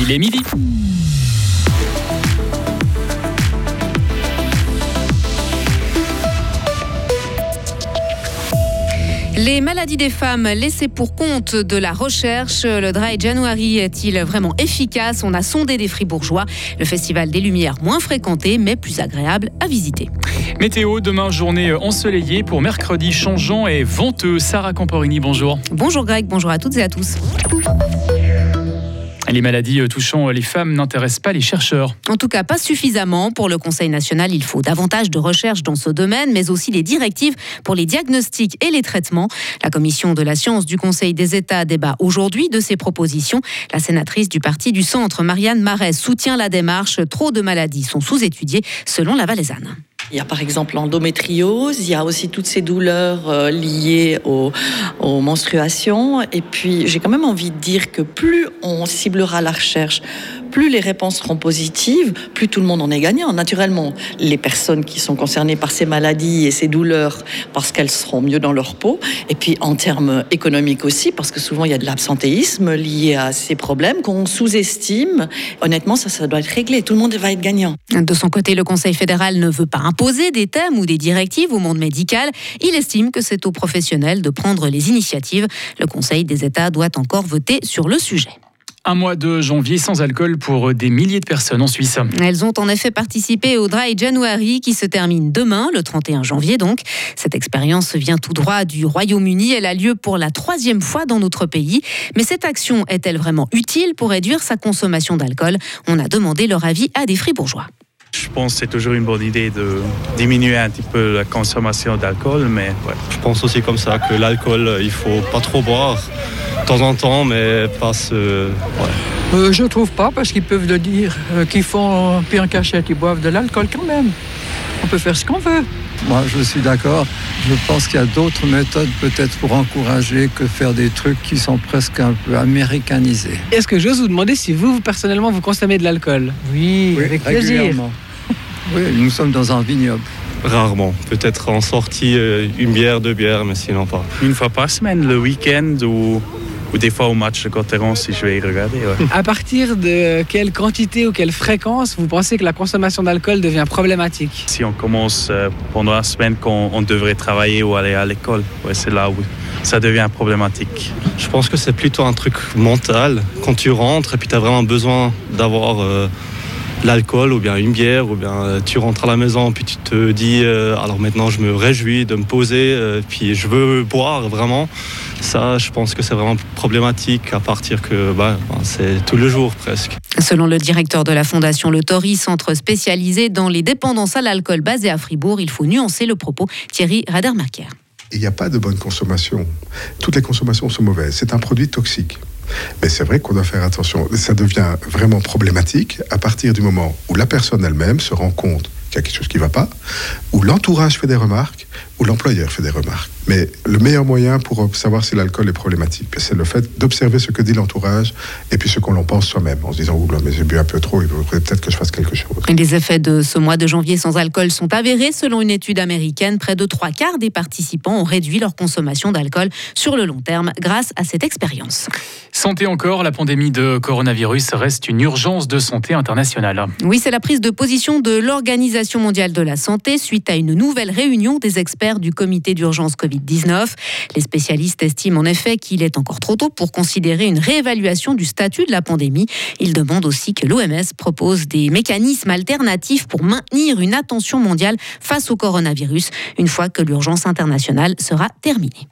Il est midi. Les maladies des femmes laissées pour compte de la recherche, le Dry January est-il vraiment efficace? On a sondé des fribourgeois. Le festival des Lumières moins fréquenté mais plus agréable à visiter. Météo, demain journée ensoleillée pour mercredi changeant et venteux. Sarah Camporini, bonjour. Bonjour Greg, bonjour à toutes et à tous. Les maladies euh, touchant euh, les femmes n'intéressent pas les chercheurs. En tout cas, pas suffisamment. Pour le Conseil national, il faut davantage de recherche dans ce domaine, mais aussi les directives pour les diagnostics et les traitements. La commission de la science du Conseil des États débat aujourd'hui de ces propositions. La sénatrice du parti du centre, Marianne Marais, soutient la démarche. Trop de maladies sont sous-étudiées, selon la Valaisanne. Il y a par exemple l'endométriose, il y a aussi toutes ces douleurs euh, liées aux, aux, menstruations. Et puis j'ai quand même envie de dire que plus on ciblera la recherche, plus les réponses seront positives, plus tout le monde en est gagnant. Naturellement, les personnes qui sont concernées par ces maladies et ces douleurs, parce qu'elles seront mieux dans leur peau. Et puis en termes économiques aussi, parce que souvent il y a de l'absentéisme lié à ces problèmes qu'on sous-estime. Honnêtement, ça, ça doit être réglé. Tout le monde va être gagnant. De son côté, le Conseil fédéral ne veut pas imposer des thèmes ou des directives au monde médical. Il estime que c'est aux professionnels de prendre les initiatives. Le Conseil des États doit encore voter sur le sujet. Un mois de janvier sans alcool pour des milliers de personnes en Suisse. Elles ont en effet participé au Dry January qui se termine demain, le 31 janvier donc. Cette expérience vient tout droit du Royaume-Uni. Elle a lieu pour la troisième fois dans notre pays. Mais cette action est-elle vraiment utile pour réduire sa consommation d'alcool? On a demandé leur avis à des fribourgeois. Je pense que c'est toujours une bonne idée de diminuer un petit peu la consommation d'alcool, mais ouais. Je pense aussi comme ça que l'alcool, il faut pas trop boire de temps en temps, mais pas se... Ouais. Euh, je trouve pas, parce qu'ils peuvent le dire, euh, qu'ils font puis en cachette, ils boivent de l'alcool quand même. On peut faire ce qu'on veut. Moi, je suis d'accord. Je pense qu'il y a d'autres méthodes peut-être pour encourager que faire des trucs qui sont presque un peu américanisés. Est-ce que j'ose vous demander si vous, personnellement, vous consommez de l'alcool? Oui, oui, avec plaisir. Oui, nous sommes dans un vignoble. Rarement. Peut-être en sortie, euh, une bière, deux bières, mais sinon pas. Une fois par semaine, le week-end ou, ou des fois au match de Cotteron si je vais y regarder. Ouais. À partir de quelle quantité ou quelle fréquence vous pensez que la consommation d'alcool devient problématique? Si on commence euh, pendant la semaine qu'on on devrait travailler ou aller à l'école, ouais, c'est là où ça devient problématique. Je pense que c'est plutôt un truc mental. Quand tu rentres et puis tu as vraiment besoin d'avoir... Euh, l'alcool ou bien une bière ou bien tu rentres à la maison puis tu te dis euh, alors maintenant je me réjouis de me poser euh, puis je veux boire vraiment ça je pense que c'est vraiment problématique à partir que bah, c'est tout le jour presque. Selon le directeur de la fondation Le Tori, centre spécialisé dans les dépendances à l'alcool basé à Fribourg, il faut nuancer le propos. Thierry Radermacher. Il n'y a pas de bonne consommation. Toutes les consommations sont mauvaises. C'est un produit toxique. Mais c'est vrai qu'on doit faire attention. Ça devient vraiment problématique à partir du moment où la personne elle-même se rend compte qu'il y a quelque chose qui ne va pas, où l'entourage fait des remarques, où l'employeur fait des remarques. Mais le meilleur moyen pour savoir si l'alcool est problématique, c'est le fait d'observer ce que dit l'entourage et puis ce qu'on en pense soi-même, en se disant Ouh, mais j'ai bu un peu trop, il faudrait peut-être que je fasse quelque chose. Et les effets de ce mois de janvier sans alcool sont avérés. Selon une étude américaine, près de trois quarts des participants ont réduit leur consommation d'alcool sur le long terme grâce à cette expérience. Santé encore, la pandémie de coronavirus reste une urgence de santé internationale. Oui, c'est la prise de position de l'Organisation mondiale de la santé suite à une nouvelle réunion des experts du comité d'urgence Covid-19. Les spécialistes estiment en effet qu'il est encore trop tôt pour considérer une réévaluation du statut de la pandémie. Ils demandent aussi que l'OMS propose des mécanismes alternatifs pour maintenir une attention mondiale face au coronavirus une fois que l'urgence internationale sera terminée.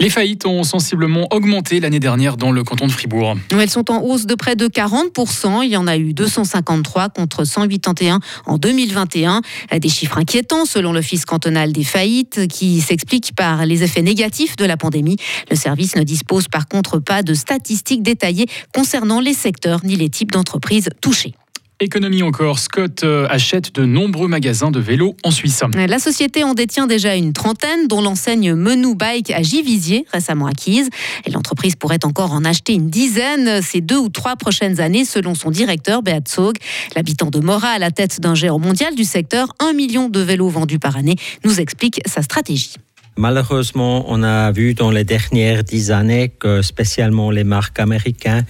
Les faillites ont sensiblement augmenté l'année dernière dans le canton de Fribourg. Elles sont en hausse de près de 40%. Il y en a eu 253 contre 181 en 2021. Des chiffres inquiétants selon l'Office cantonal des faillites qui s'expliquent par les effets négatifs de la pandémie. Le service ne dispose par contre pas de statistiques détaillées concernant les secteurs ni les types d'entreprises touchés. Économie encore, Scott euh, achète de nombreux magasins de vélos en Suisse. La société en détient déjà une trentaine, dont l'enseigne Menou Bike à Givisier, récemment acquise. Et l'entreprise pourrait encore en acheter une dizaine ces deux ou trois prochaines années, selon son directeur Beat Zog. L'habitant de Mora, à la tête d'un géant mondial du secteur, un million de vélos vendus par année, nous explique sa stratégie. Malheureusement, on a vu dans les dernières dix années que spécialement les marques américaines,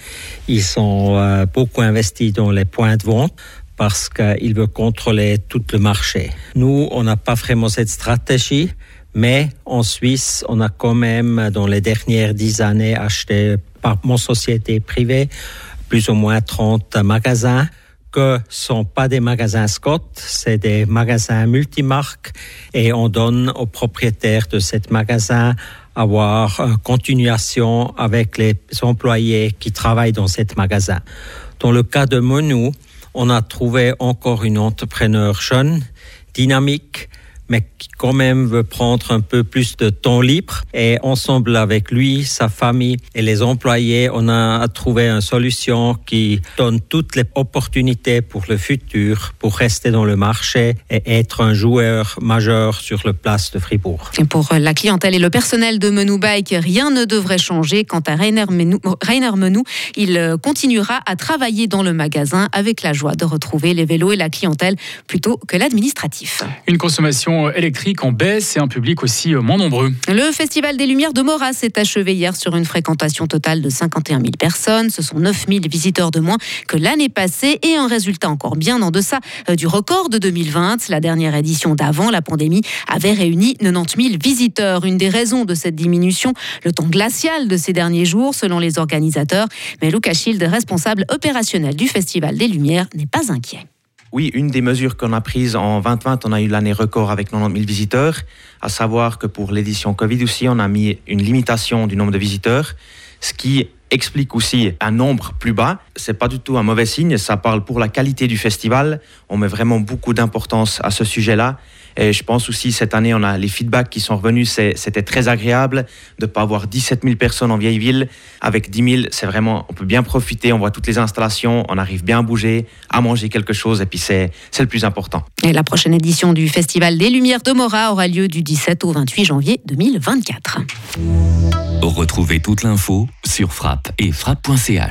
ils sont euh, beaucoup investis dans les points de vente parce qu'ils veulent contrôler tout le marché. Nous, on n'a pas vraiment cette stratégie, mais en Suisse, on a quand même, dans les dernières dix années, acheté par mon société privée plus ou moins 30 magasins que sont pas des magasins Scott, c'est des magasins multimarques et on donne aux propriétaires de ces magasins avoir une continuation avec les employés qui travaillent dans ces magasins. Dans le cas de Menou, on a trouvé encore une entrepreneur jeune, dynamique, mais qui quand même veut prendre un peu plus de temps libre. Et ensemble avec lui, sa famille et les employés, on a trouvé une solution qui donne toutes les opportunités pour le futur, pour rester dans le marché et être un joueur majeur sur le place de Fribourg. Et pour la clientèle et le personnel de Menou Bike, rien ne devrait changer. Quant à Rainer Menou, Rainer Menou, il continuera à travailler dans le magasin avec la joie de retrouver les vélos et la clientèle plutôt que l'administratif. Une consommation électrique en baisse et un public aussi moins nombreux. Le Festival des Lumières de Morat s'est achevé hier sur une fréquentation totale de 51 000 personnes. Ce sont 9 000 visiteurs de moins que l'année passée et un résultat encore bien en deçà euh, du record de 2020. La dernière édition d'avant la pandémie avait réuni 90 000 visiteurs. Une des raisons de cette diminution, le temps glacial de ces derniers jours, selon les organisateurs. Mais Lucas Schild, responsable opérationnel du Festival des Lumières, n'est pas inquiet. Oui, une des mesures qu'on a prises en 2020, on a eu l'année record avec 90 000 visiteurs, à savoir que pour l'édition Covid aussi, on a mis une limitation du nombre de visiteurs, ce qui explique aussi un nombre plus bas. C'est pas du tout un mauvais signe, ça parle pour la qualité du festival. On met vraiment beaucoup d'importance à ce sujet-là. Et je pense aussi cette année, on a les feedbacks qui sont revenus. C'était très agréable de pas avoir 17 000 personnes en vieille ville. Avec 10 000, c'est vraiment, on peut bien profiter. On voit toutes les installations, on arrive bien à bouger, à manger quelque chose. Et puis c'est le plus important. Et la prochaine édition du Festival des Lumières de Mora aura lieu du 17 au 28 janvier 2024. Retrouvez toute l'info sur frappe et frappe.ch.